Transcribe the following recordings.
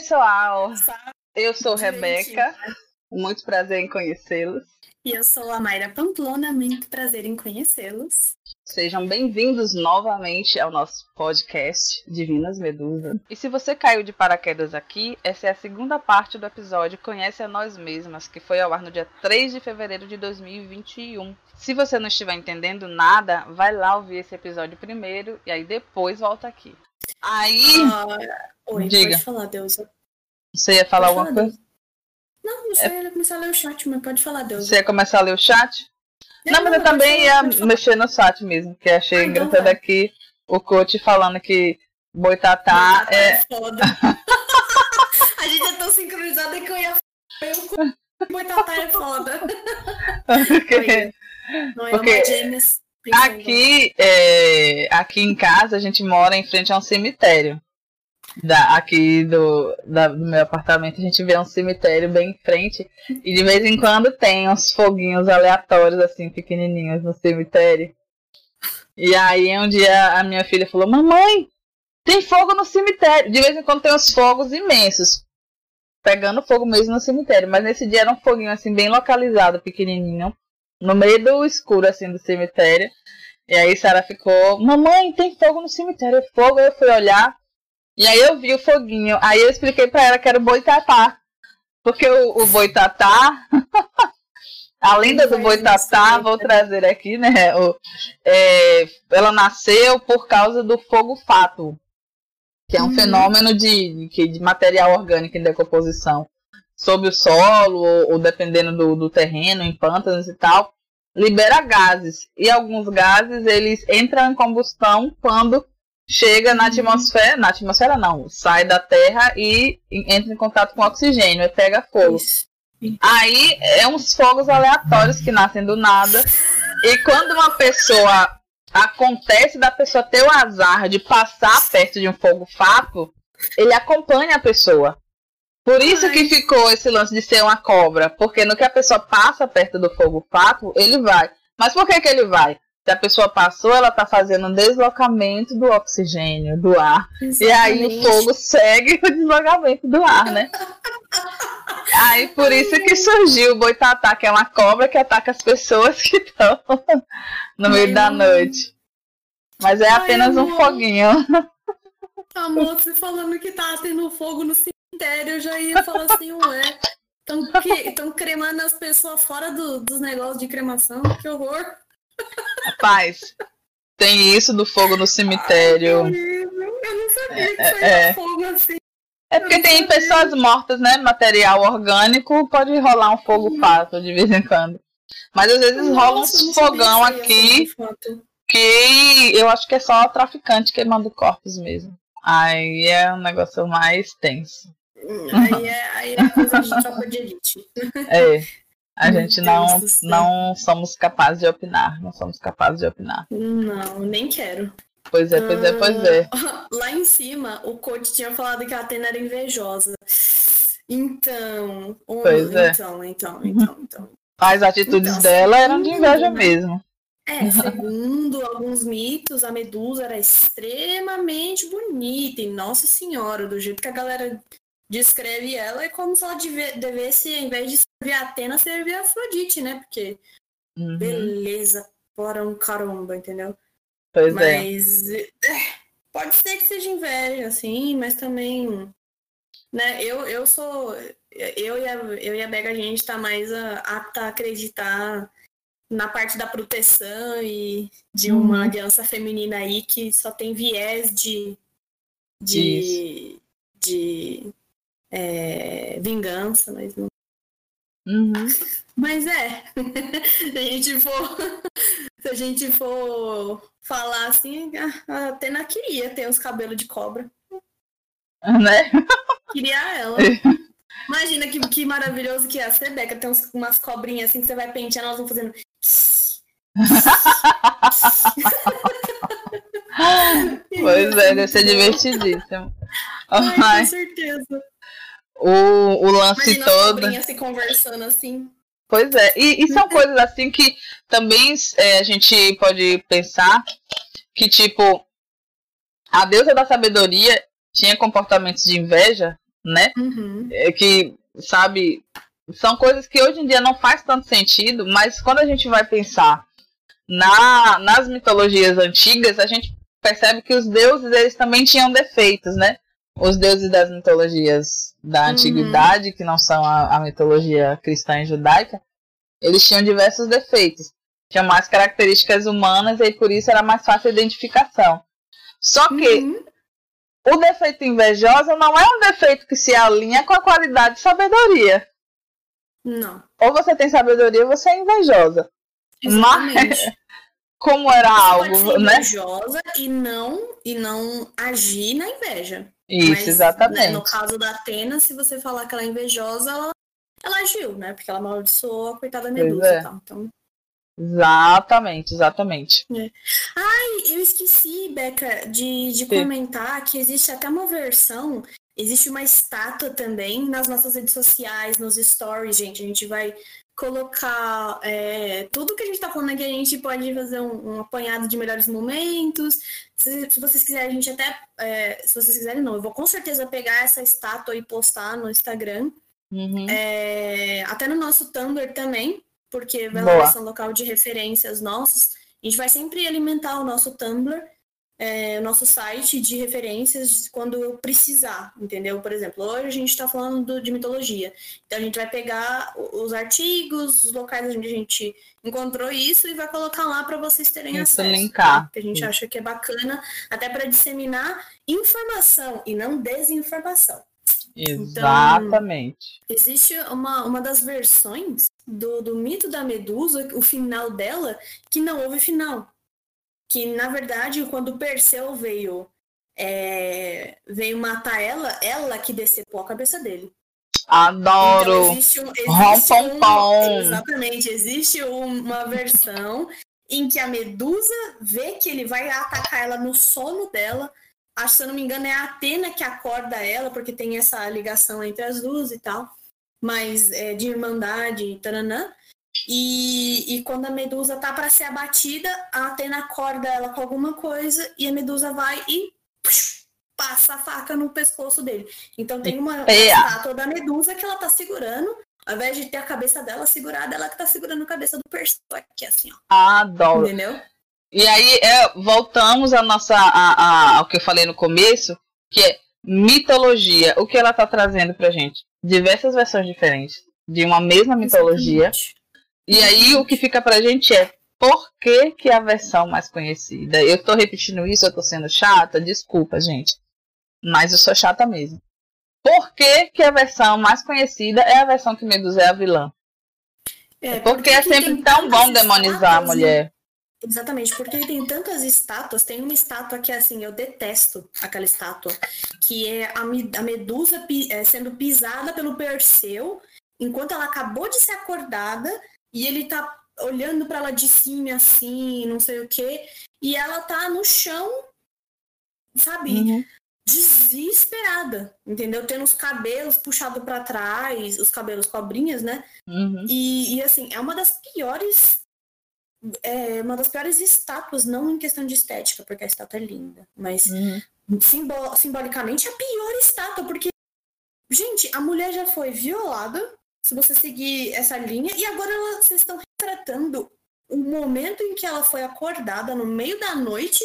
pessoal, eu sou Rebeca, muito prazer em conhecê-los. E eu sou a Mayra Pamplona, muito prazer em conhecê-los. Sejam bem-vindos novamente ao nosso podcast Divinas Medusa. E se você caiu de paraquedas aqui, essa é a segunda parte do episódio Conhece a Nós Mesmas, que foi ao ar no dia 3 de fevereiro de 2021. Se você não estiver entendendo nada, vai lá ouvir esse episódio primeiro e aí depois volta aqui. Aí. Ah, oi, Diga. pode falar, Deusa. Você ia falar Pode alguma falar, coisa? Não, não sei, eu ia começar a ler o chat, mas pode falar, Deusa. Você ia começar a ler o chat? Não, mas eu também falar, ia mexer no chat mesmo, que achei Ah, então engraçado aqui o coach falando que boitatá Boitatá é. foda. a gente é tão sincronizada que eu ia eu Boitatá é foda. porque Não é Porque uma gêmeas. Aqui, é, aqui em casa a gente mora em frente a um cemitério. Da, aqui do, da- do meu apartamento a gente vê um cemitério bem em frente e de vez em quando tem uns foguinhos aleatórios assim pequenininhos no cemitério. E aí um dia a minha filha falou: "Mamãe, tem fogo no cemitério". De vez em quando tem uns fogos imensos pegando fogo mesmo no cemitério, mas nesse dia era um foguinho assim bem localizado, pequenininho, no meio do escuro assim do cemitério. E aí Sara ficou: "Mamãe, tem fogo no cemitério". Fogo, Aí eu fui olhar e aí eu vi o foguinho. Aí eu expliquei pra ela que era o boitatá. Porque o, o boitatá, a lenda do boitatá, vou trazer aqui, né? o- é, ela nasceu por causa do fogo fato, que é um Uhum. fenômeno de, que- de material orgânico em decomposição sob o solo, ou, ou dependendo do, do terreno, em pântanos e tal, libera gases. E alguns gases eles entram em combustão quando chega na atmosfera, na atmosfera não, sai da Terra e entra em contato com oxigênio e pega fogo. Aí é uns fogos aleatórios que nascem do nada. E quando uma pessoa acontece da pessoa ter o azar de passar perto de um fogo fato, ele acompanha a pessoa. Por isso Ai. que ficou esse lance de ser uma cobra, porque no que a pessoa passa perto do fogo fato, ele vai. Mas por que que ele vai? Se a pessoa passou, ela está fazendo um deslocamento do oxigênio, do ar. E aí o Exatamente. fogo segue o deslocamento do ar, né? Aí por isso que surgiu o boitatá, que é uma cobra que ataca as pessoas que estão no meio Ai, da noite. Mas é Ai, apenas um amor. foguinho. Amor, você falando que tá tendo fogo no cemitério, eu já ia falar assim, ué. Estão cremando as pessoas fora do- dos negócios de cremação, que horror. Rapaz, tem isso do fogo no cemitério. horrível. Eu não sabia que É, saía é. fogo assim. É porque tem sabia. pessoas mortas, né? Material orgânico, pode rolar um fogo fato de vez em quando. Mas às vezes rola Nossa, sabia fogão aqui que eu acho que é só traficante queimando corpos mesmo. Aí é um negócio mais tenso. Aí é, aí é coisa de tropa de elite. É. A Meu gente não, não somos capazes de opinar. Não somos capazes de opinar. Não, nem quero. Pois é, pois é, pois é. Lá em cima, o coach tinha falado que a Atena era invejosa. Então, Pois é. então, então, então, então. As atitudes Então, dela eram de inveja né? mesmo. É, segundo alguns mitos, a Medusa era extremamente bonita. E, nossa senhora, do jeito que a galera descreve ela, é como se ela deve- devesse, ao invés de servir a Atena, servir a Afrodite, né? Porque Uhum, beleza, para um caramba, entendeu? Pois é. Mas é, pode ser que seja inveja, assim, mas também, né, eu, eu sou, eu e a, eu e a Bega, a gente tá mais a- apta a acreditar na parte da proteção e de uma Uhum. aliança feminina aí que só tem viés de, de, de é, vingança, mas não Uhum. mas é, se a gente for, se a gente for falar assim, a a Atena queria ter os cabelos de cobra. Né? Queria ela. Imagina que, que maravilhoso que ia ser, Beca. Tem uns- umas cobrinhas assim que você vai penteando, elas vão fazendo. Pois é, deve ser divertidíssimo. Ai, com certeza. O, o lance Imagina todo. cobrinhas se conversando assim. Pois é, e, e são coisas assim que também é, a gente pode pensar que, tipo, a deusa da sabedoria tinha comportamentos de inveja, né? Uhum. É que, sabe, são coisas que hoje em dia não faz tanto sentido, mas quando a gente vai pensar na, nas mitologias antigas, a gente percebe que os deuses eles também tinham defeitos, né? Os deuses das mitologias da Uhum. antiguidade, que não são a, a mitologia cristã e judaica, eles tinham diversos defeitos. Tinham mais características humanas e por isso era mais fácil a identificação. Só que Uhum. o defeito invejoso não é um defeito que se alinha com a qualidade de sabedoria. Não. Ou você tem sabedoria ou você é invejosa. Exatamente. Como era algo, ser né? invejosa e não, e não agir na inveja. Isso, Mas, né, exatamente. no caso da Atena, se você falar que ela é invejosa, ela, ela agiu, né? Porque ela amaldiçoou a coitada Medusa é. e tal. Então, Exatamente, exatamente. Ai, eu esqueci, Beca, de, de Sim. comentar que existe até uma versão, existe uma estátua também nas nossas redes sociais, nos stories, gente. A gente vai colocar é, tudo que a gente tá falando aqui, a gente pode fazer um, um apanhado de melhores momentos. Se, se vocês quiserem, a gente até. é, se vocês quiserem, não, eu vou com certeza pegar essa estátua e postar no Instagram. Uhum. É, até no nosso Tumblr também, porque vai lá ser um local de referências nossos. A gente vai sempre alimentar o nosso Tumblr, é, o nosso site de referências quando precisar, entendeu? Por exemplo, hoje a gente está falando do- de mitologia. Então a gente vai pegar os artigos, os locais onde a gente encontrou isso e vai colocar lá para vocês terem Isso, acesso. linkar. tá? Que a gente acha que é bacana, até para disseminar informação e não desinformação. Exatamente. Existe uma, uma das versões do, do mito da Medusa, o final dela, que não houve final. Que, na verdade, quando Perseu veio, é, veio matar ela, ela que decepou a cabeça dele. Adoro. Então, existe um, existe um- exatamente, existe uma versão em que a Medusa vê que ele vai atacar ela no sono dela. Acho, se eu não me engano, é a Atena que acorda ela, porque tem essa ligação entre as duas e tal. Mas é, de irmandade, taranã. E, e quando a Medusa tá para ser abatida, a Atena acorda ela com alguma coisa e a Medusa vai e passa a faca no pescoço dele. Então tem uma, Feia. estátua da Medusa que ela tá segurando, ao invés de ter a cabeça dela segurada, ela que tá segurando a cabeça do Perseu aqui, assim, ó. Adoro. Entendeu? E aí, é, voltamos à nossa, a, a- ao que eu falei no começo, que é mitologia. O que ela está trazendo pra gente? Diversas versões diferentes de uma mesma mitologia. Exatamente. E aí, o que fica pra gente é por que, que a versão mais conhecida? Eu tô repetindo isso, eu tô sendo chata? Desculpa, gente. Mas eu sou chata mesmo. Por que, que a versão mais conhecida é a versão que Medusa é a vilã? É, Porque é que sempre tão bom demonizar a estátuas, né? mulher. Exatamente, porque tem tantas estátuas, tem uma estátua que assim, eu detesto aquela estátua, que é a, me- a Medusa é, sendo pisada pelo Perseu, enquanto ela acabou de ser acordada, e ele tá olhando para ela de cima assim, não sei o quê, e ela tá no chão, sabe, Uhum. desesperada, entendeu? Tendo os cabelos puxados para trás, os cabelos cobrinhas, né? Uhum. E, e, assim, é uma das piores. É uma das piores estátuas, não em questão de estética, porque a estátua é linda, mas Uhum. simbo- simbolicamente é a pior estátua, porque, gente, a mulher já foi violada, se você seguir essa linha, e agora ela- vocês estão retratando o momento em que ela foi acordada no meio da noite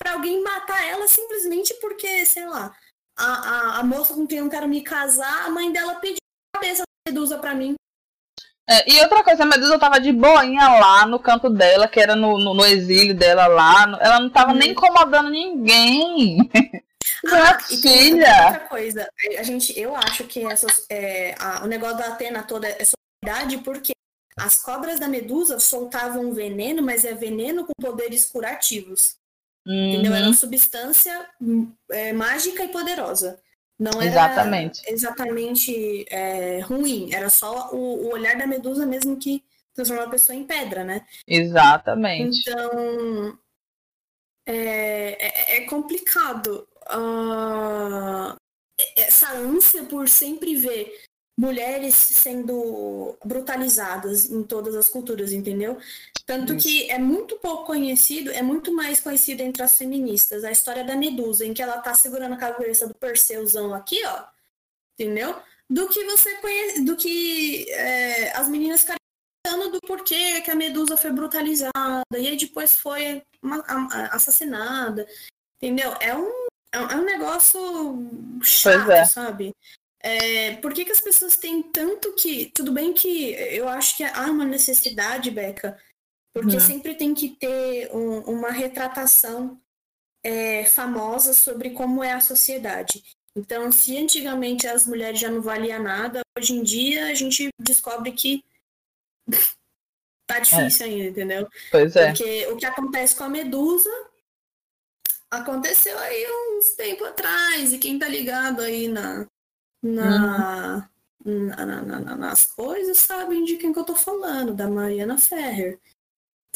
para alguém matar ela simplesmente porque, sei lá, a, a, a moça com quem eu quero me casar, a mãe dela pediu a cabeça da Medusa pra mim. É, e outra coisa, a Medusa tava de boinha lá no canto dela, que era no, no, no exílio dela lá. Ela não tava Uhum. nem incomodando ninguém. Ah, e tem filha. outra coisa, a gente, eu acho que essas, é, a- o negócio da Atena toda é solidariedade porque as cobras da Medusa soltavam veneno, mas é veneno com poderes curativos. Entendeu? Era Uhum, uma substância hum, é, mágica e poderosa. Não era Exatamente. exatamente é, ruim, era só o, o olhar da Medusa mesmo que transformou a pessoa em pedra, né? Exatamente. Então, é, é, é complicado. Ah, essa ânsia por sempre ver mulheres sendo brutalizadas em todas as culturas, entendeu? Tanto Isso. que é muito pouco conhecido, é muito mais conhecido entre as feministas, a história da Medusa, em que ela tá segurando a cabeça do Perseusão aqui, ó. entendeu? Do que você conhece, do que é, as meninas ficarem falando do porquê que a Medusa foi brutalizada e aí depois foi assassinada, entendeu? É um, é um é negócio chato, é. sabe? É, por que, que as pessoas têm tanto que. Tudo bem que eu acho que há uma necessidade, Beca, porque uhum. sempre tem que ter um, uma retratação é, famosa sobre como é a sociedade. Então, se antigamente as mulheres já não valiam nada, hoje em dia a gente descobre que tá difícil é. ainda, entendeu? Pois é. Porque o que acontece com a Medusa aconteceu aí uns tempo atrás, e quem tá ligado aí na, na, uhum. na, na, na, nas coisas sabem de quem que eu tô falando, da Mariana Ferrer.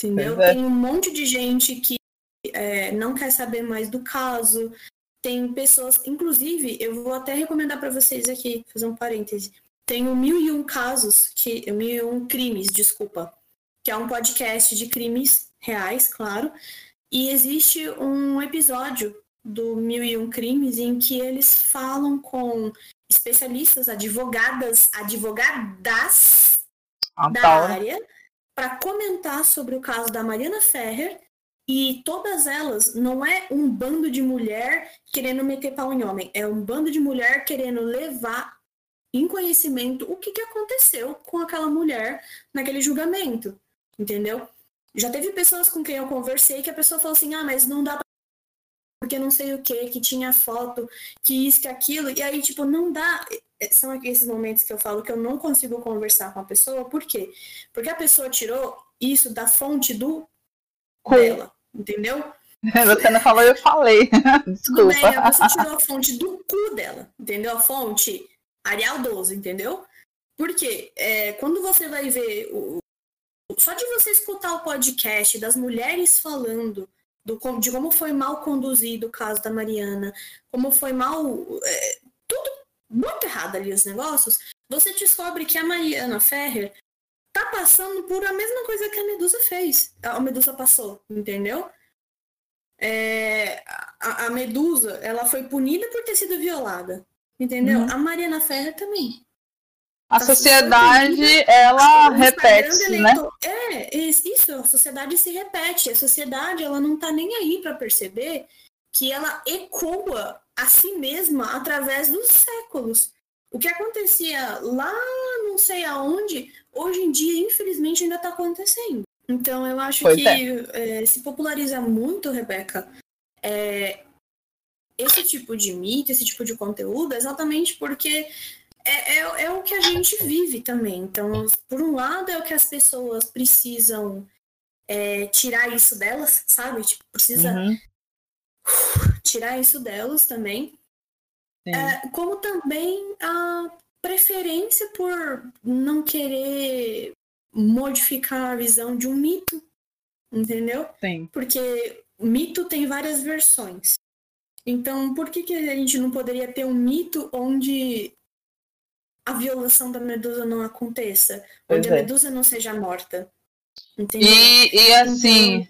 Entendeu? É. Tem um monte de gente que é, não quer saber mais do caso. Tem pessoas, inclusive, eu vou até recomendar para vocês aqui, fazer um parêntese. Tem o Mil e Um Casos, que, Mil e Um Crimes, desculpa, que é um podcast de crimes reais, claro. E existe um episódio do Mil e Um Crimes em que eles falam com especialistas, advogadas, advogadas ah, da tá. área, para comentar sobre o caso da Mariana Ferrer. E todas elas não é um bando de mulher querendo meter pau em homem, é um bando de mulher querendo levar em conhecimento o que, que aconteceu com aquela mulher naquele julgamento, entendeu? Já teve pessoas com quem eu conversei que a pessoa falou assim: ah, mas não dá porque não sei o que, que tinha foto, que isso, que aquilo, e aí, tipo, não dá. É, são esses momentos que eu falo que eu não consigo conversar com a pessoa, por quê? Porque a pessoa tirou isso da fonte do cu dela, entendeu? Você não falou, eu falei. Desculpa. Bem, a pessoa tirou a fonte do cu dela, entendeu? A fonte Arial 12, entendeu? Porque é, quando você vai ver o, só de você escutar o podcast das mulheres falando do, de como foi mal conduzido o caso da Mariana, como foi mal. É, tudo muito errado ali os negócios, você descobre que a Mariana Ferrer tá passando por a mesma coisa que a Medusa fez. A Medusa passou, entendeu? É, a, a, Medusa, ela foi punida por ter sido violada, entendeu? Uhum. A Mariana Ferrer também. A tá sociedade, ela repete, né? É, isso, a sociedade se repete. A sociedade, ela não tá nem aí para perceber que ela ecoa a si mesma através dos séculos. O que acontecia lá não sei aonde, hoje em dia, infelizmente, ainda está acontecendo. Então, eu acho pois que é. É, se populariza muito, Rebeca, é, esse tipo de mito, esse tipo de conteúdo, exatamente porque é, é, é, o que a gente vive também. Então, por um lado, é o que as pessoas precisam é, tirar isso delas, sabe? Tipo, precisa uhum. tirar isso delas também. É, como também a preferência por não querer modificar a visão de um mito, entendeu? Sim. Porque mito tem várias versões. Então, por que, que a gente não poderia ter um mito onde a violação da medusa não aconteça, onde a é. medusa não seja morta. Entendeu? E, e assim,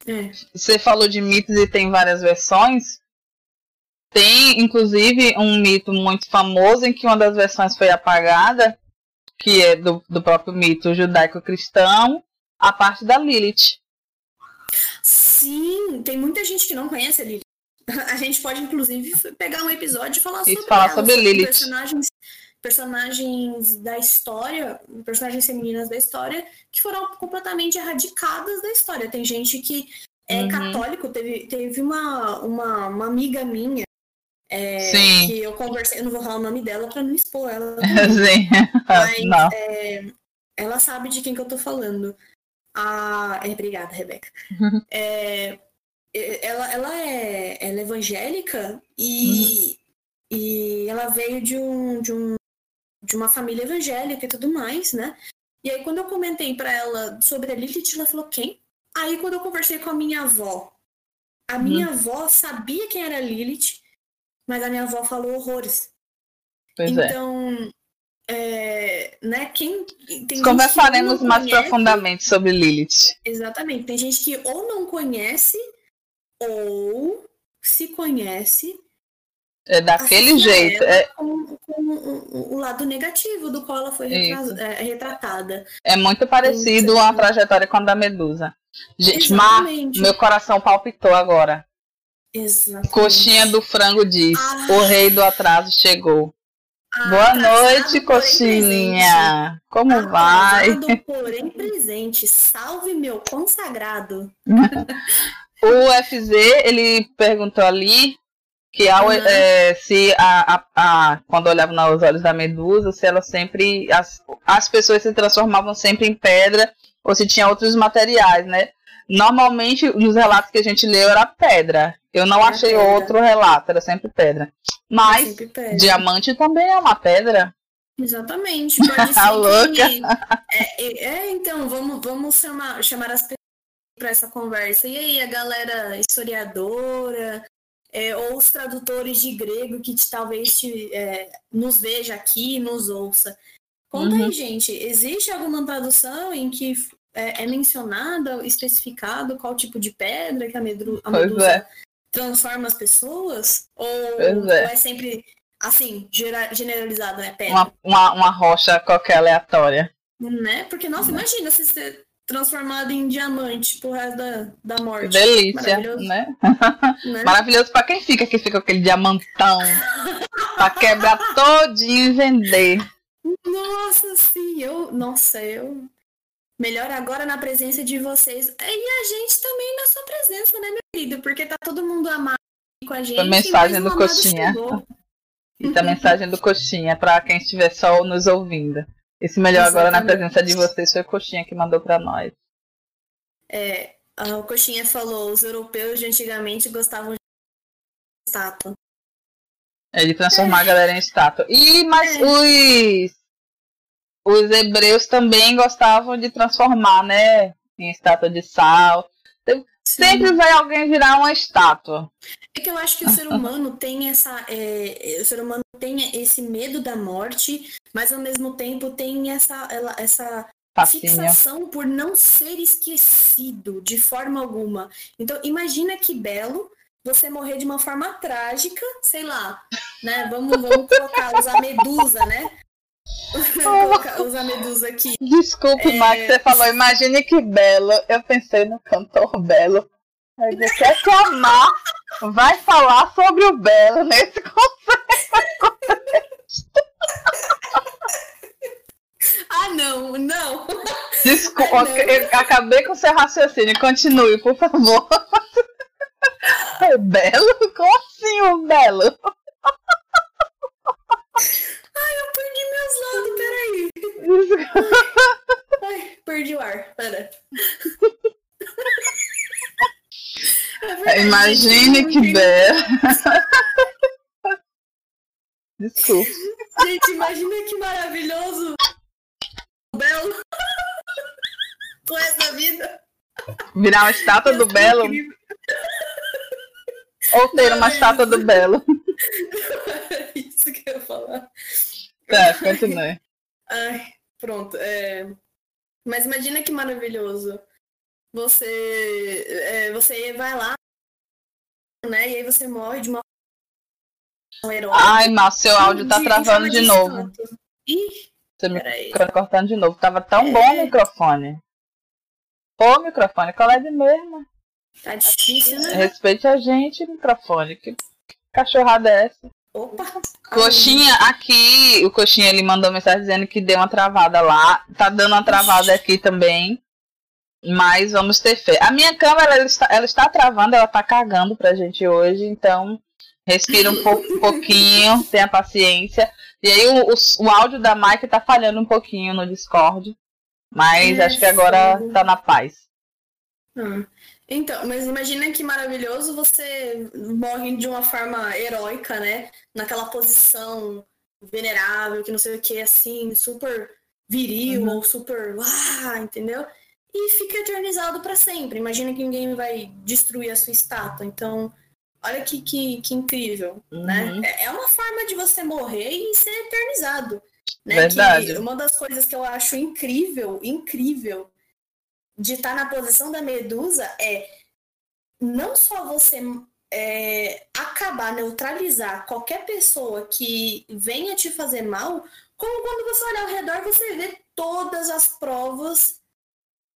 então, é. você falou de mitos e tem várias versões. Tem, inclusive, um mito muito famoso em que uma das versões foi apagada, que é do, do próprio mito judaico-cristão, a parte da Lilith. Sim, tem muita gente que não conhece a Lilith. A gente pode, inclusive, pegar um episódio e falar sobre, falar sobre Lilith. personagens personagens da história, personagens femininas da história, que foram completamente erradicadas da história. Tem gente que é uhum. católico, teve, teve uma, uma, uma amiga minha é, que eu conversei, eu não vou falar o nome dela para não expor ela. Sim. Mas é, ela sabe de quem que eu tô falando. A... É, obrigada, Rebeca. Uhum. É, ela, ela, é, ela é evangélica e, uhum. e ela veio de um, de um de uma família evangélica e tudo mais, né? E aí, quando eu comentei para ela sobre a Lilith, ela falou: quem? Aí, quando eu conversei com a minha avó, a minha hum. avó sabia quem era Lilith, mas a minha avó falou horrores. Pois é. então, é. é né, quem. Tem Conversaremos mais conhece, profundamente sobre Lilith. Exatamente. Tem gente que ou não conhece, ou se conhece. É daquele jeito. É... Com, com um, lado negativo do qual ela foi é, retratada. É muito parecido a trajetória com a da Medusa. Gente, Mar, meu coração palpitou agora. Exatamente. Coxinha do frango diz: ah. O rei do atraso chegou. Ah, Boa noite, coxinha. Como Atrasado, vai? Porém presente. Salve meu consagrado. o FZ, ele perguntou ali que ao, uhum. é, se a, a, a, quando olhava nos olhos da Medusa, se ela sempre as, as pessoas se transformavam sempre em pedra ou se tinha outros materiais, né? Normalmente nos relatos que a gente leu era pedra. Eu não achei pedra. outro relato, era sempre pedra. Mas sempre pedra. diamante também é uma pedra. Exatamente. Pode ser louca. É, é, é, então, vamos, vamos chamar, chamar as pessoas para essa conversa. E aí, a galera historiadora, é, ou os tradutores de grego que te, talvez te, é, nos veja aqui, nos ouça. Conta uhum. aí, gente, existe alguma tradução em que é, é mencionada, especificado qual tipo de pedra que a, medru, a medusa é. transforma as pessoas? Ou é. ou é. sempre assim, generalizado, né? Pedra? Uma, uma, uma rocha qualquer aleatória. Né? Porque, nossa, uhum. imagina se você transformado em diamante pro resto da, da morte. Delícia, né? né? Maravilhoso pra quem fica, que fica com aquele diamantão. pra quebrar todinho e vender. Nossa, sim, eu. Nossa, eu. Melhor agora na presença de vocês. E a gente também na sua presença, né, meu querido? Porque tá todo mundo amado com a gente. A mensagem do Coxinha. E a mensagem do Coxinha para quem estiver só nos ouvindo. Esse melhor Exatamente. agora na presença de vocês foi o Coxinha que mandou para nós. É, o Coxinha falou, os europeus de antigamente gostavam de estátua. É, de transformar é. a galera em estátua. E, mas é. os, os hebreus também gostavam de transformar, né? Em estátua de sal. Sempre vai alguém virar uma estátua. É que eu acho que o ser humano tem essa. É, o ser humano tem esse medo da morte, mas ao mesmo tempo tem essa, ela, essa fixação por não ser esquecido de forma alguma. Então, imagina que belo você morrer de uma forma trágica, sei lá, né? Vamos, vamos colocar, usar medusa, né? usar medusa aqui. Desculpe, é... Max, você falou, imagine que belo. Eu pensei no cantor belo. Mas você quer que amar vai falar sobre o belo nesse conceito. Ah, não, não. Desculpa, ah, não. acabei com o seu raciocínio. Continue, por favor. O belo? Como Imagine que belo. Desculpa. Gente, imagina que maravilhoso. Belo. Com essa vida. Virar uma estátua do Belo. Ou ter uma estátua do Belo. Isso que eu ia falar. Tá, continue. Ai, pronto. É... Mas imagina que maravilhoso. Você, é, você vai lá, né? E aí você morre de uma herói. Ai, mas seu áudio tá travando de, de novo. Ih, você me cortando de novo. Tava tão é... bom o microfone. Ô, microfone, qual é de mesmo? Tá difícil, né? Respeite a gente, microfone. Que cachorrada é essa? Opa! Coxinha, aqui, o Coxinha ele mandou mensagem dizendo que deu uma travada lá. Tá dando uma travada aqui também. Mas vamos ter fé. A minha câmera ela está, ela está travando, ela está cagando pra gente hoje, então respira um, um pouquinho, tenha paciência. E aí o, o, o, áudio da Mike tá falhando um pouquinho no Discord. Mas é acho que agora sim. tá na paz. Hum. Então, mas imagina que maravilhoso você morre de uma forma heróica, né? Naquela posição venerável, que não sei o que, assim, super viril uhum. ou super. Ah, entendeu? E fica eternizado para sempre. Imagina que ninguém vai destruir a sua estátua. Então, olha que, que, que incrível, né? uhum. né? É uma forma de você morrer e ser eternizado. Né? Verdade. Que uma das coisas que eu acho incrível, incrível, de estar na posição da medusa é não só você é, acabar, neutralizar qualquer pessoa que venha te fazer mal, como quando você olha ao redor, você vê todas as provas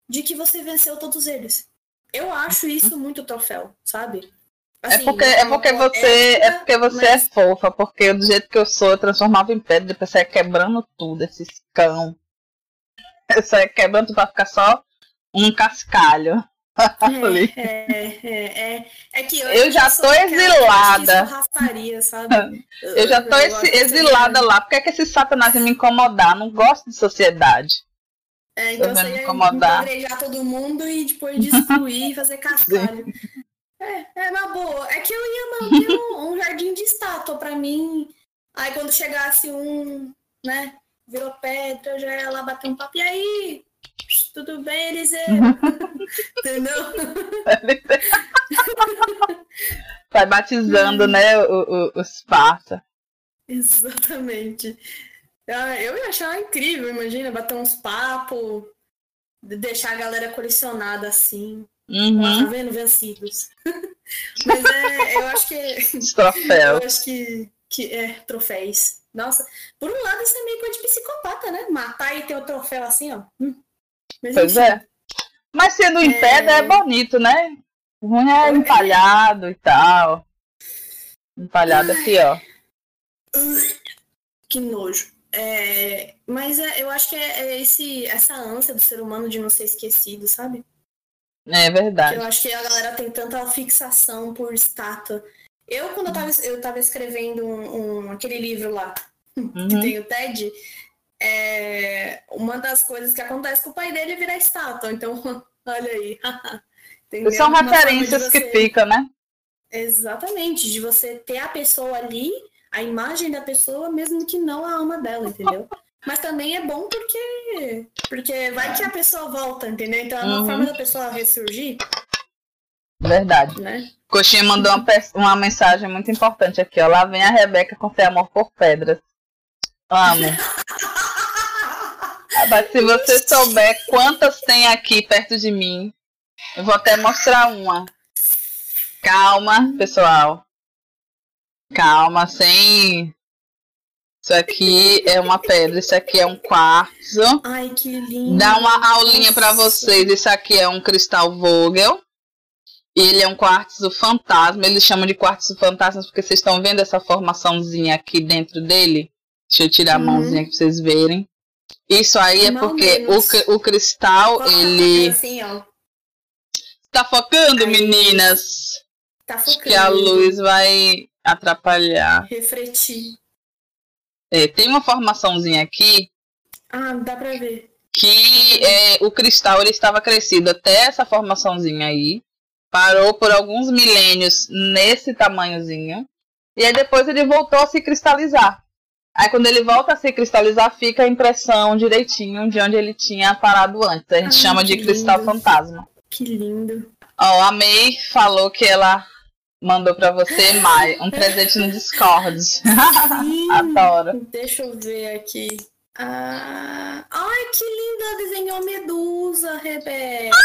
de que você venceu todos eles. Eu acho isso muito troféu, sabe? É assim, é porque, é porque você, é porque você é mas... é fofa, porque do jeito que eu sou, eu transformava em pedra, depois você ia quebrando tudo, esses cão. Você ia quebrando pra ficar só um cascalho. É, é, é, é, é que eu, eu já tô exilada. Sabe? Eu, já tô eu exilada lá. Por que, é que esse satanás me incomodar? Não gosto de sociedade. É, então você ia incomodar. todo mundo e depois destruir e fazer cascalho. É, é na boa. É que eu ia manter um, um jardim de estátua pra mim. Aí quando chegasse um, né, virou pedra, eu já ia lá bater um papo. E aí? Tudo bem, Eliseu? Entendeu? Vai batizando, né, o, o, os passa. Exatamente. Ah, eu ia achar incrível, imagina, bater uns papos, deixar a galera colecionada assim. Uhum. Tá vendo? Vencidos. Mas é, eu acho que. Troféu. Eu acho que, que é troféus. Nossa, por um lado isso é meio coisa de psicopata, né? Matar e ter o troféu assim, ó. Hum. Mas, pois enfim. é. Mas sendo em é... pedra é bonito, né? Ruim é empalhado e tal. Empalhado aqui, ó. Que nojo. É, mas é, eu acho que é, é, esse, essa ânsia do ser humano de não ser esquecido, sabe? É verdade. eu acho que a galera tem tanta fixação por estátua. Eu, quando eu tava, eu tava escrevendo um, um aquele livro lá, uhum. que tem o TED, é, uma das coisas que acontece com o pai dele é virar estátua. Então, olha aí. São referências você... que ficam, né? Exatamente, de você ter a pessoa ali a imagem da pessoa, mesmo que não a alma dela, entendeu? Mas também é bom porque porque vai que a pessoa volta, entendeu? Então é uma uhum. forma da pessoa ressurgir. Verdade. Né? Coxinha mandou uma, uma mensagem muito importante aqui, ó. Lá vem a Rebeca com seu amor por pedras. Amo. Mas se você souber quantas tem aqui perto de mim, eu vou até mostrar uma. Calma, pessoal. Calma, sem. Isso aqui é uma pedra, isso aqui é um quartzo. Ai, que lindo. Dá uma aulinha para vocês. Isso aqui é um cristal Vogel. Ele é um quartzo fantasma. Eles chamam de quartzo fantasma porque vocês estão vendo essa formaçãozinha aqui dentro dele. Deixa eu tirar a uhum. mãozinha para vocês verem. Isso aí é porque o, o cristal, Foca ele. Assim, ó. Tá focando, aí. meninas? Tá focando. Que a luz vai atrapalhar. Refletir. É, tem uma formaçãozinha aqui. Ah, dá pra ver. Que é, o cristal ele estava crescido até essa formaçãozinha aí. Parou por alguns milênios nesse tamanhozinho. E aí depois ele voltou a se cristalizar. Aí quando ele volta a se cristalizar, fica a impressão direitinho de onde ele tinha parado antes. A gente Ai, chama de cristal lindo. fantasma. Que lindo. Ó, a May falou que ela mandou para você, Mai, um presente no Discord. Adoro. Deixa eu ver aqui. Ah... Ai, que linda! Desenhou medusa, Rebeca.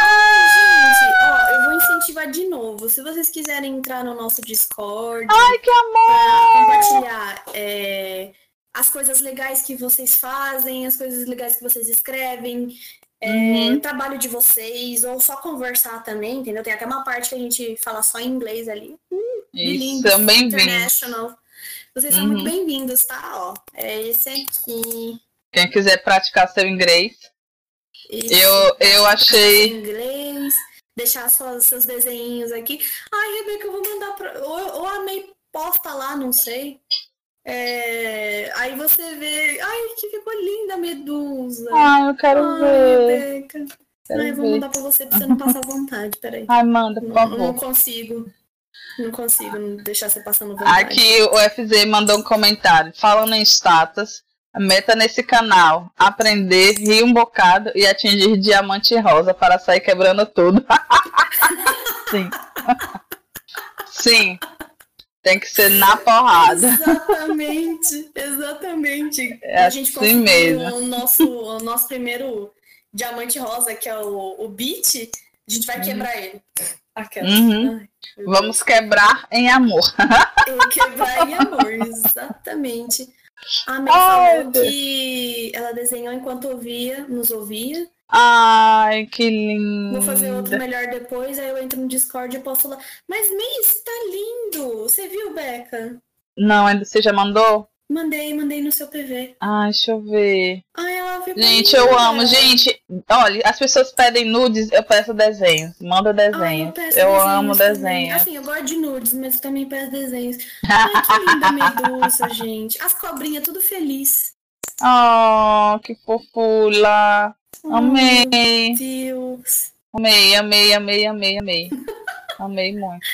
Ai, gente, ó, eu vou incentivar de novo. Se vocês quiserem entrar no nosso Discord. Ai, que amor! compartilhar é, as coisas legais que vocês fazem, as coisas legais que vocês escrevem é, uhum. trabalho de vocês, ou só conversar também, entendeu? Tem até uma parte que a gente fala só em inglês ali. Hum, Isso, são bem-vindos. Vocês são muito uhum. bem-vindos, tá? Ó, é esse aqui. Quem quiser praticar seu inglês, eu, eu achei. Inglês, deixar suas, seus desenhos aqui. Ai, Rebeca, eu vou mandar pra. Ou, ou a May posta lá, não sei. É... Aí você vê. Ai, que ficou linda a medusa. Ai, eu quero Ai, ver. Rebeca. Quero Ai, eu vou ver. mandar pra você pra você não passar vontade. Peraí. Ai, manda, por favor. Não, não consigo. Não consigo deixar você passando vontade. Aqui o FZ mandou um comentário. Falando em status, meta nesse canal: aprender, rir um bocado e atingir diamante rosa para sair quebrando tudo. Sim. Sim. Tem que ser na porrada. Exatamente, exatamente. É a gente assim mesmo. o nosso, o nosso primeiro diamante rosa, que é o, o beat, a gente vai uhum. quebrar ele. Uhum. Ai, Vamos quebrar em amor. Quebrar em amor, exatamente. A falou Deus. que ela desenhou enquanto ouvia, nos ouvia. Ai, que lindo. Vou fazer outro melhor depois, aí eu entro no Discord e posso falar. Mas May, isso tá lindo! Você viu, Beca? Não, ainda você já mandou? Mandei, mandei no seu PV. Ai, deixa eu ver. Ai, ela ficou Gente, eu amo. Gente, olha, as pessoas pedem nudes, eu peço desenhos. Manda Ai, desenho. peço eu desenhos amo desenho. Assim, eu gosto de nudes, mas eu também peço desenhos. Ai, que linda medusa, gente. As cobrinhas tudo feliz. Oh, que fofula. Amei. Meu Deus. Amei, amei, amei, amei, amei. Amei muito.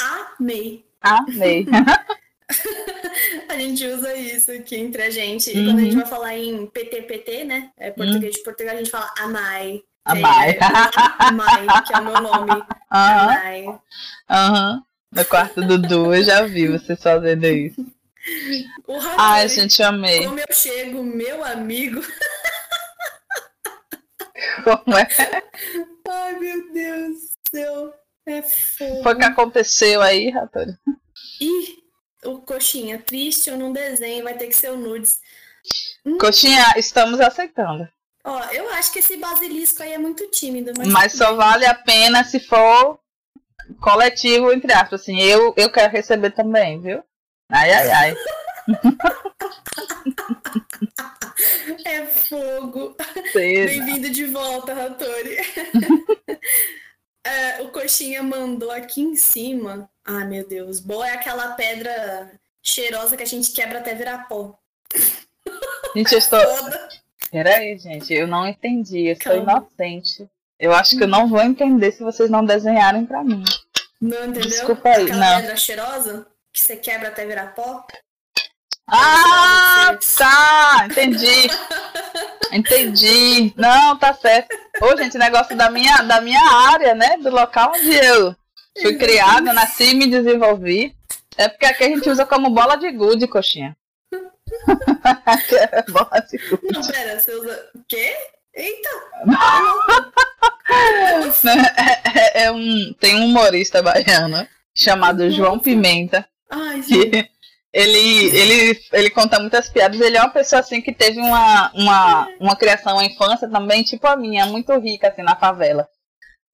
Amei. Amei. A gente usa isso aqui entre a gente. E quando a Uhum. gente vai falar em PTPT, né? É português de Portugal, a gente fala amai. Amai. É, amai, que é o meu nome. Aham, Amai. aham. No quarto do Du, eu já vi vocês fazendo isso. O Rafael, Ai, gente, amei. como eu chego, meu amigo. Como é? Ai, meu Deus do céu. É fogo. Foi o que aconteceu aí, Ratori? Ih, o coxinha, triste, eu não desenho, vai ter que ser o nudes. Coxinha, estamos aceitando. Ó, eu acho que esse basilisco aí é muito tímido, mas. Mas só vale a pena se for coletivo, entre aspas. Assim, eu, eu quero receber também, viu? Ai, ai, ai. É fogo. Bem-vindo de volta, Ratori. É, o Coxinha mandou aqui em cima. Ai, meu Deus. Boa é aquela pedra cheirosa que a gente quebra até virar pó. Gente, eu estou. Toda. Peraí, gente, eu não entendi. Eu sou Calma. inocente. Eu acho que eu não vou entender se vocês não desenharem pra mim. Não entendeu? Desculpa aí, Aquela não. pedra cheirosa que você quebra até virar pó. Ah, tá! Entendi. Entendi. Não, tá certo. Ô, gente, negócio da minha, da minha área, né? Do local onde eu fui criada, nasci e me desenvolvi. É porque aqui a gente usa como bola de gude, coxinha. bola de gude. Não, pera, você usa. O quê? Eita! É, é- é um, tem um humorista baiano chamado João Pimenta. Ai, gente. que ele, ele, ele conta muitas piadas. Ele é uma pessoa assim que teve uma, uma, uma criação, uma infância também, tipo a minha, muito rica assim na favela.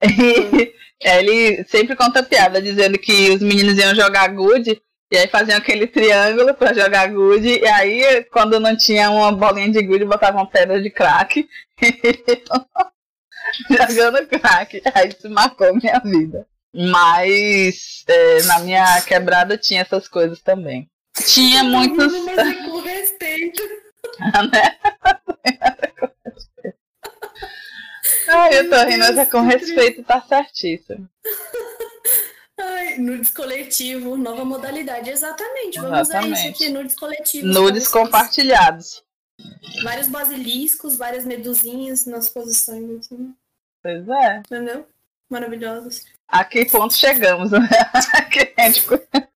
E ele sempre conta piada, dizendo que os meninos iam jogar gude. E aí faziam aquele triângulo pra jogar gude. E aí, quando não tinha uma bolinha de gude, botavam pedra de crack. jogando crack. Aí isso marcou minha vida. Mas é, na minha quebrada tinha essas coisas também. Tinha muitos. Mas é com respeito. né? Ai, eu tô rindo, mas é com respeito, tá certíssimo. Ai, nudes coletivo, nova modalidade. Exatamente. Vamos usar isso Exatamente. aqui, nudes coletivos. Nudes com compartilhados. Vários basiliscos, várias medusinhas nas posições, Pois é. entendeu? Maravilhosos. A que ponto chegamos, né? Que a gente,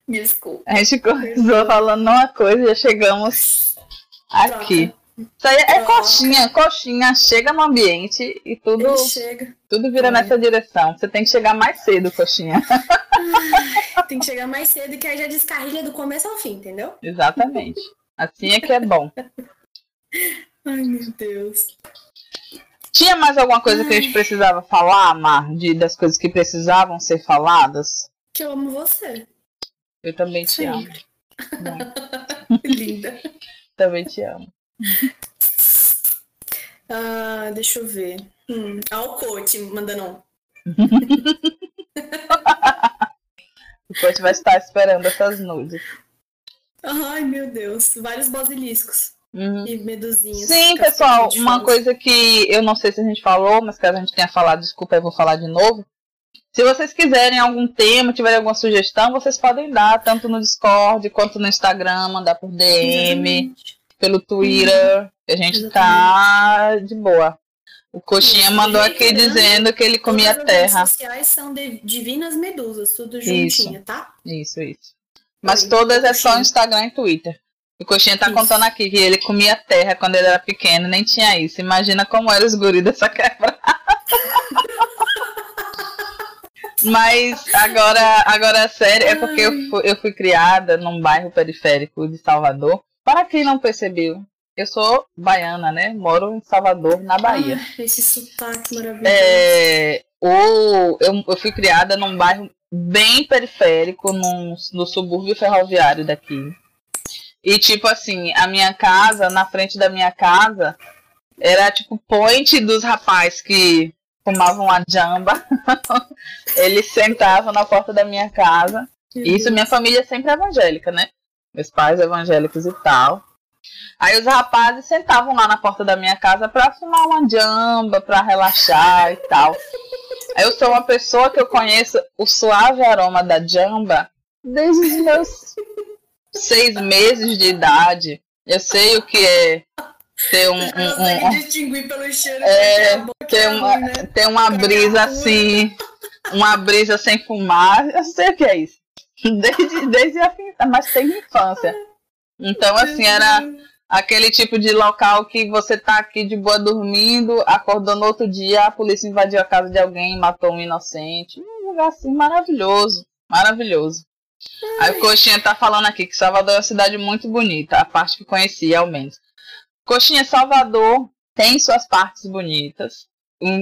Desculpa. a gente começou falando uma coisa e já chegamos aqui. Isso aí é Troca. coxinha, coxinha, chega no ambiente e tudo, tudo vira Olha. nessa direção. Você tem que chegar mais cedo, coxinha. Tem que chegar mais cedo, que aí já descarrilha do começo ao fim, entendeu? Exatamente. Assim é que é bom. Ai, meu Deus. Tinha mais alguma coisa que a gente precisava falar, Mar? De, das coisas que precisavam ser faladas? Que eu amo você. Eu também te amo. Sempre. Muito. Linda. Também te amo. Ah, deixa eu ver. Hum. Ah, coach mandando um. O coach vai estar esperando essas nudes. Ai, meu Deus. Vários basiliscos Uhum. e medusinhas. Sim, pessoal, uma coisa que eu não sei se a gente falou, mas caso a gente tenha falado, desculpa, eu vou falar de novo. Se vocês quiserem algum tema, tiverem alguma sugestão, vocês podem dar, tanto no Discord quanto no Instagram, mandar por DM, Exatamente. pelo Twitter, que a gente tá de boa. O Coxinha Isso. mandou aqui dizendo que ele comia Todas as redes terra. sociais são divinas medusas, tudo Isso. juntinho, tá? Isso, isso. Mas Oi, todas é só. Instagram e Twitter. O Coxinha tá Isso. contando aqui que ele comia terra quando ele era pequeno, nem tinha isso. Imagina como eram os guris dessa quebra. Mas agora, agora sério, é porque eu fui, eu fui criada num bairro periférico de Salvador. Para quem não percebeu, eu sou baiana, né? Moro em Salvador, na Bahia. Ah, esse sotaque maravilhoso. É, ou eu, eu fui criada num bairro bem periférico, num, no subúrbio ferroviário daqui. E tipo assim, a minha casa, na frente da minha casa, era tipo point dos rapazes que fumavam a jamba. Eles sentavam na porta da minha casa. Isso, minha família é sempre evangélica, né? Meus pais evangélicos e tal. Aí os rapazes sentavam lá na porta da minha casa para fumar uma jamba, para relaxar e tal. Eu sou uma pessoa que eu conheço o suave aroma da jamba desde os meus seis meses de idade. Eu sei o que é ter um. um, um distinguir pelo cheiro. É, ter uma, né? ter uma brisa assim. Uma brisa sem fumar. Eu sei o que é isso. Desde, desde a mas tem infância. Então, assim, era aquele tipo de local que você tá aqui de boa dormindo, acordou no outro dia, a polícia invadiu a casa de alguém, matou um inocente. Um lugar assim maravilhoso. Maravilhoso. Aí o Coxinha tá falando aqui que Salvador é uma cidade muito bonita, a parte que conheci, ao menos. Coxinha, Salvador tem suas partes bonitas.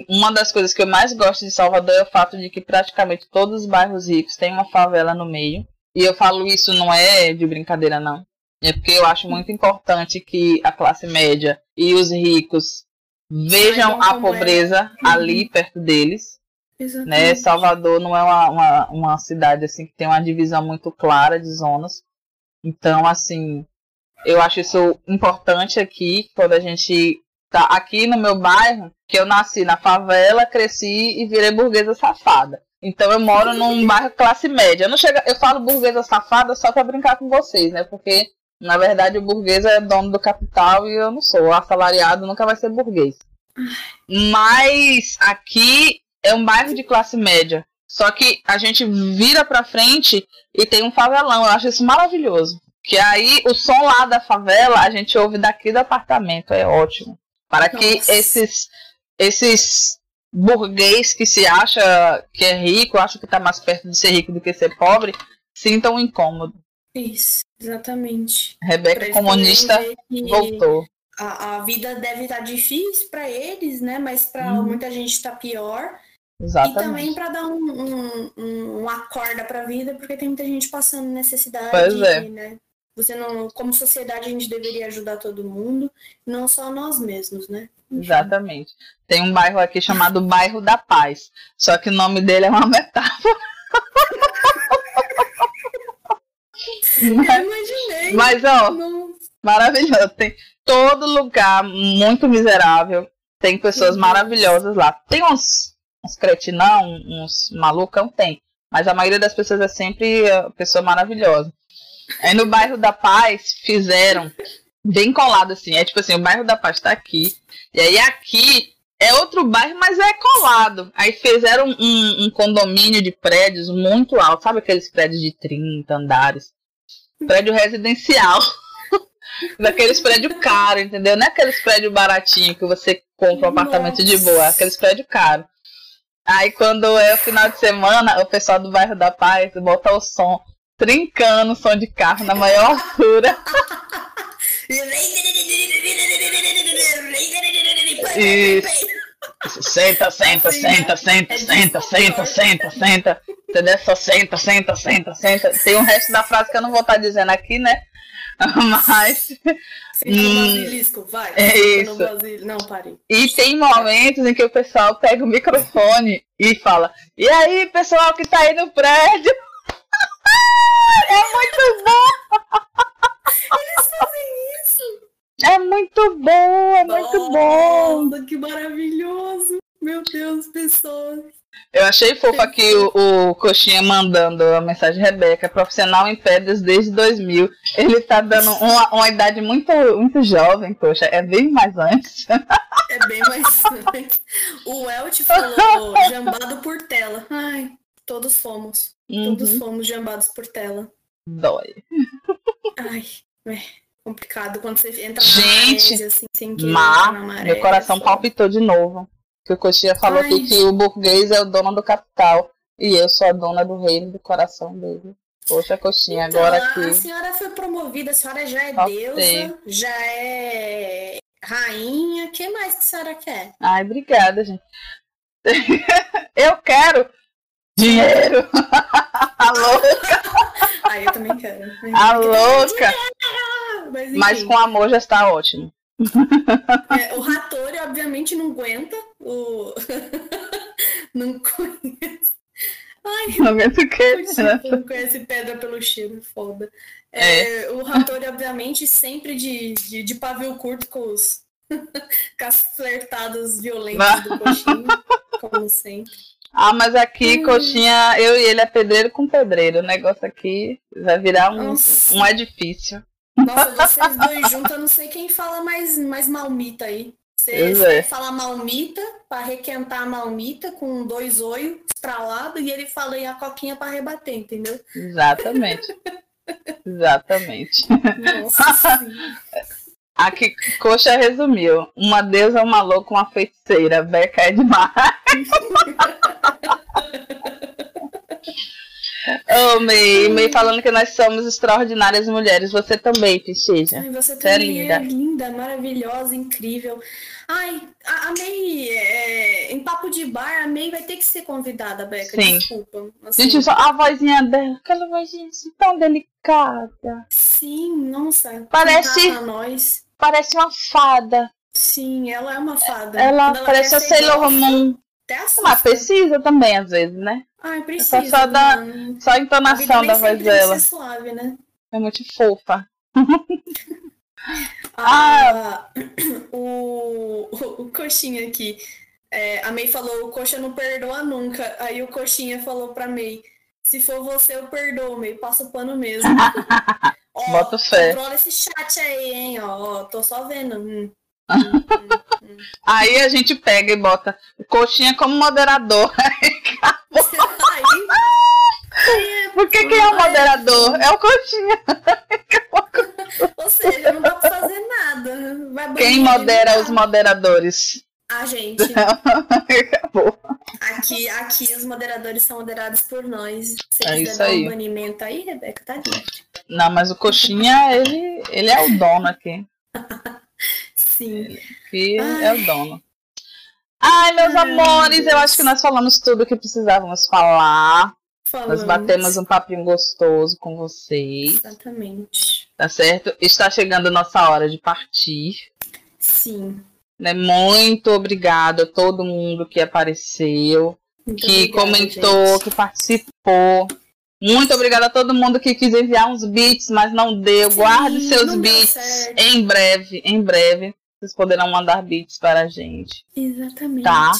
Uma das coisas que eu mais gosto de Salvador é o fato de que praticamente todos os bairros ricos têm uma favela no meio. E eu falo isso não é de brincadeira, não. É porque eu acho muito importante que a classe média e os ricos vejam a é. pobreza é. ali perto deles né? Salvador não é uma, uma, uma cidade assim que tem uma divisão muito clara de zonas. Então, assim, eu acho isso importante aqui, quando a gente tá aqui no meu bairro, que eu nasci na favela, cresci e virei burguesa safada. Então eu moro num bairro classe média. Eu não chego, eu falo burguesa safada só para brincar com vocês, né? Porque na verdade o burguês é dono do capital e eu não sou. O assalariado nunca vai ser burguês. Mas aqui é um bairro de classe média. Só que a gente vira pra frente e tem um favelão. Eu acho isso maravilhoso. Que aí o som lá da favela a gente ouve daqui do apartamento. É ótimo. Para Nossa. que esses, esses burguês que se acha que é rico, acha que está mais perto de ser rico do que ser pobre, sintam incômodo. Isso, exatamente. Rebeca comunista voltou. A, a vida deve estar tá difícil para eles, né? Mas para hum. muita gente está pior. Exatamente. E também para dar um, um, um, uma corda para a vida, porque tem muita gente passando necessidade. Pois é. Né? Você não, como sociedade, a gente deveria ajudar todo mundo, não só nós mesmos, né? Enfim. Exatamente. Tem um bairro aqui chamado Bairro da Paz, só que o nome dele é uma metáfora. mas, imaginei. Mas, ó, não. maravilhoso. Tem todo lugar muito miserável. Tem pessoas maravilhosas lá. Tem uns uns cretinão, uns malucão, tem. Mas a maioria das pessoas é sempre pessoa maravilhosa. Aí no bairro da Paz fizeram bem colado assim. É tipo assim, o bairro da Paz tá aqui. E aí aqui é outro bairro, mas é colado. Aí fizeram um, um condomínio de prédios muito alto. Sabe aqueles prédios de 30 andares? Prédio residencial. Daqueles prédios caros, entendeu? Não é aqueles prédios baratinhos que você compra um apartamento Nossa. de boa. É aqueles prédios caros. Aí quando é o final de semana, o pessoal do bairro da Paz bota o som, trincando o som de carro na maior altura. Isso. Senta, senta, senta, senta, senta, senta, senta, senta. Entendeu? Só senta, senta, senta, senta. Tem um resto da frase que eu não vou estar dizendo aqui, né? Mas. Hum, basilisco, vai. É isso. Não, parei. E tem momentos em que o pessoal pega o microfone e fala: E aí, pessoal que tá aí no prédio? É muito bom! Eles fazem isso! É muito bom, é muito Nossa, bom! Que maravilhoso! Meu Deus, pessoas! Eu achei fofo aqui o, o Coxinha mandando a mensagem Rebeca, profissional em pedras desde 2000. Ele tá dando uma, uma idade muito, muito jovem, poxa, é bem mais antes. É bem mais antes. O Welt falou jambado por tela. Ai, todos fomos. Uhum. Todos fomos jambados por tela. Dói. Ai, é complicado quando você entra Gente, na maré, assim, sem querer, mar, maré, meu coração palpitou de novo que o Coxinha falou Ai. aqui que o burguês é o dono do capital. E eu sou a dona do reino do coração dele. Poxa, coxinha, Então, agora aqui. A senhora foi promovida, a senhora já é deusa, já é rainha. O que mais que a senhora quer? Ai, obrigada, gente. eu quero dinheiro. Alô, Ah, eu também quero. a louca. Mas, Mas com amor já está ótimo. é, o Rattori, obviamente, não aguenta. O... não conhece. Ai, Não aguento o quê? Putz, né? Não conhece pedra pelo cheiro, foda. É, O Rattori, obviamente, sempre de, de, de pavio curto com os com as flertadas violentas do coxinho, como sempre. Ah, mas aqui, Hum. coxinha, eu e ele é pedreiro com pedreiro. O negócio aqui vai virar um, Nossa. um edifício. Nossa, vocês dois juntos, eu não sei quem fala mais, mais malmita aí. Você é. fala malmita pra requentar a malmita com dois olhos estralados e ele fala aí a coquinha pra rebater, entendeu? Exatamente. Exatamente. Nossa senhora. Aqui, Coxa resumiu. Uma deusa, uma louca, uma feiticeira. Beca é demais. Ô, May, May falando que nós somos extraordinárias mulheres. Você também, Picheja. Ai, você é também linda. é linda, maravilhosa, incrível. Ai, a, a May, é, em papo de bar, a May vai ter que ser convidada, Beca. Sim. Desculpa. Assim, Gente, só a vozinha dela, aquela vozinha assim, tão delicada. Sim, nossa. Parece- nós. Parece uma fada. Sim, ela é uma fada. Ela Quando parece a Sailor Moon. Mas precisa também, às vezes, né? Ai, precisa. só dá- mano. Só a A entonação nem da voz dela. suave, né? É muito fofa. Ah, o, o Coxinha aqui. é, a May falou, o Coxa não perdoa nunca. Aí o Coxinha falou pra May, se for você, eu perdoo, May, passa o pano mesmo. Ó, Bota fé. Controla esse chat aí, hein, ó. Tô só vendo. Hum. Aí a gente pega e bota o coxinha como moderador. aí, aí, Porque quem é o moderador? É o coxinha. ou seja, não dá pra fazer nada. Quem modera não os moderadores? A gente. Acabou. Aqui, aqui os moderadores são moderados por nós. Você É quiser isso dar aí. um banimento aí, Rebeca, tá livre. Não, mas o coxinha, ele, ele é o dono aqui. Sim. Que é o dono. Ai, meus Ai, amores, meu eu Deus. acho que nós falamos tudo o que precisávamos falar. Nós Falamos. batemos um papinho gostoso com vocês, Exatamente. tá certo? Está chegando a nossa hora de partir. Sim. Né? Muito obrigada a todo mundo que apareceu, Muito que obrigada, comentou, gente. que participou. Muito obrigada a todo mundo que quis enviar uns beats, mas não deu. Sim, Guarde seus beats. Em breve, em breve, vocês poderão mandar beats para a gente. Exatamente. Tá.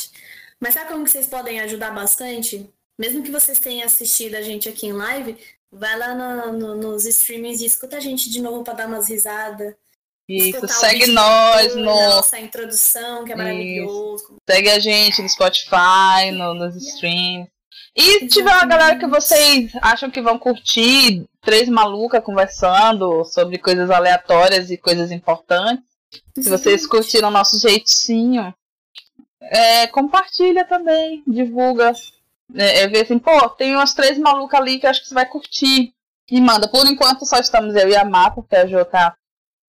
Mas sabe como que vocês podem ajudar bastante? Mesmo que vocês tenham assistido a gente aqui em live, vai lá no- no- nos streamings e escuta a gente de novo pra dar umas risadas. Isso, segue nós no. Nossa introdução, que é Isso. maravilhoso. Segue a gente no Spotify, no, nos streams. E tiver uma galera que vocês acham que vão curtir, três malucas conversando sobre coisas aleatórias e coisas importantes. Se vocês curtiram o nosso jeitinho, é, compartilha também, divulga. É, é, vê assim, pô, tem umas três malucas ali que eu acho que você vai curtir. E manda. Por enquanto só estamos eu e a Má, porque a Jo tá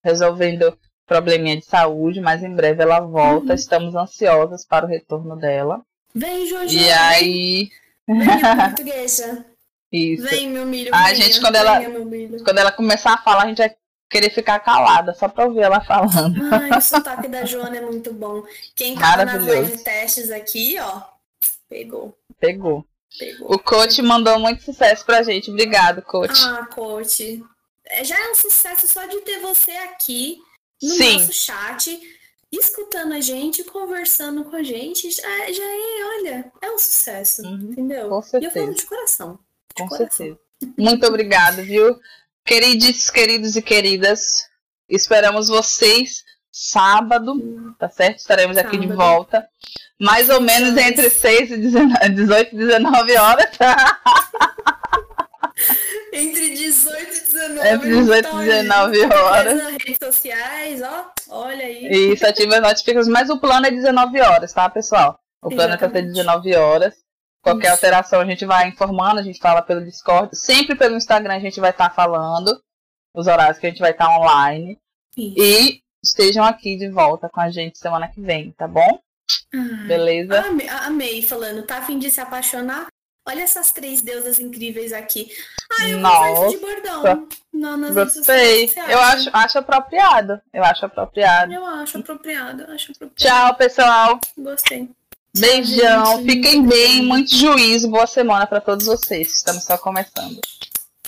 resolvendo probleminha de saúde, mas em breve ela volta. Uhum. Estamos ansiosas para o retorno dela. Vem, Jojo. E aí, Portuguesa. isso. Vem, meu milho. A venha, gente, quando ela- venha. Quando ela começar a falar, a gente vai querer ficar calada, só pra ouvir ela falando. Ai, o sotaque da Joana é muito bom. Quem tava nas Maravilhoso. live testes aqui, ó, pegou, Pegou. pegou. O coach mandou muito sucesso pra gente. Obrigado, coach. Ah, coach. É, Já é um sucesso só de ter você aqui no Sim. nosso chat, escutando a gente, conversando com a gente. Já, já é, olha, é um sucesso, Uhum, entendeu? com E eu certeza. falo de coração. De Com coração. certeza. Muito obrigada, viu? Queridos, queridos e queridas, esperamos vocês sábado, tá certo? Estaremos aqui de Sábado. volta. Mais ou menos horas. entre 6 e 19, 18 e 19 horas. Entre 18 e 19. Entre 18 e então, 19 qualquer horas. nas redes sociais, ó. Isso, ativa as notificações. Mas o plano é 19 horas, tá, pessoal? O plano é pra ser Exatamente. 19 horas. Qualquer Isso. alteração a gente vai informando, a gente fala pelo Discord. Sempre pelo Instagram a gente vai estar tá falando os horários que a gente vai estar tá online. Isso. E estejam aqui de volta com a gente semana que vem, tá bom? Ah, Beleza? Amei, amei, falando, tá a fim de se apaixonar? Olha essas três deusas incríveis aqui. Ah, eu Nossa. vou de bordão. Não, nas Gostei. Eu acho, acho apropriado. Eu acho apropriado. Eu acho apropriado. Acho apropriado. Tchau, pessoal. Gostei. Beijão. Tchau, Fiquem bem. Muito juízo. Boa semana para todos vocês. Estamos só começando.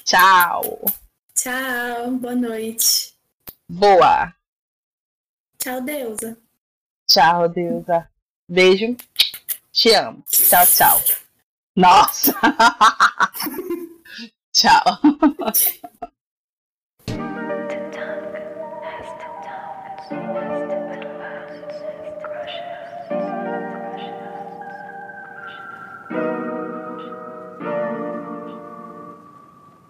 Tchau. Tchau. Boa noite. Boa. Tchau, deusa. Tchau, deusa. Beijo. Te amo. Tchau, tchau. Nossa! Tchau.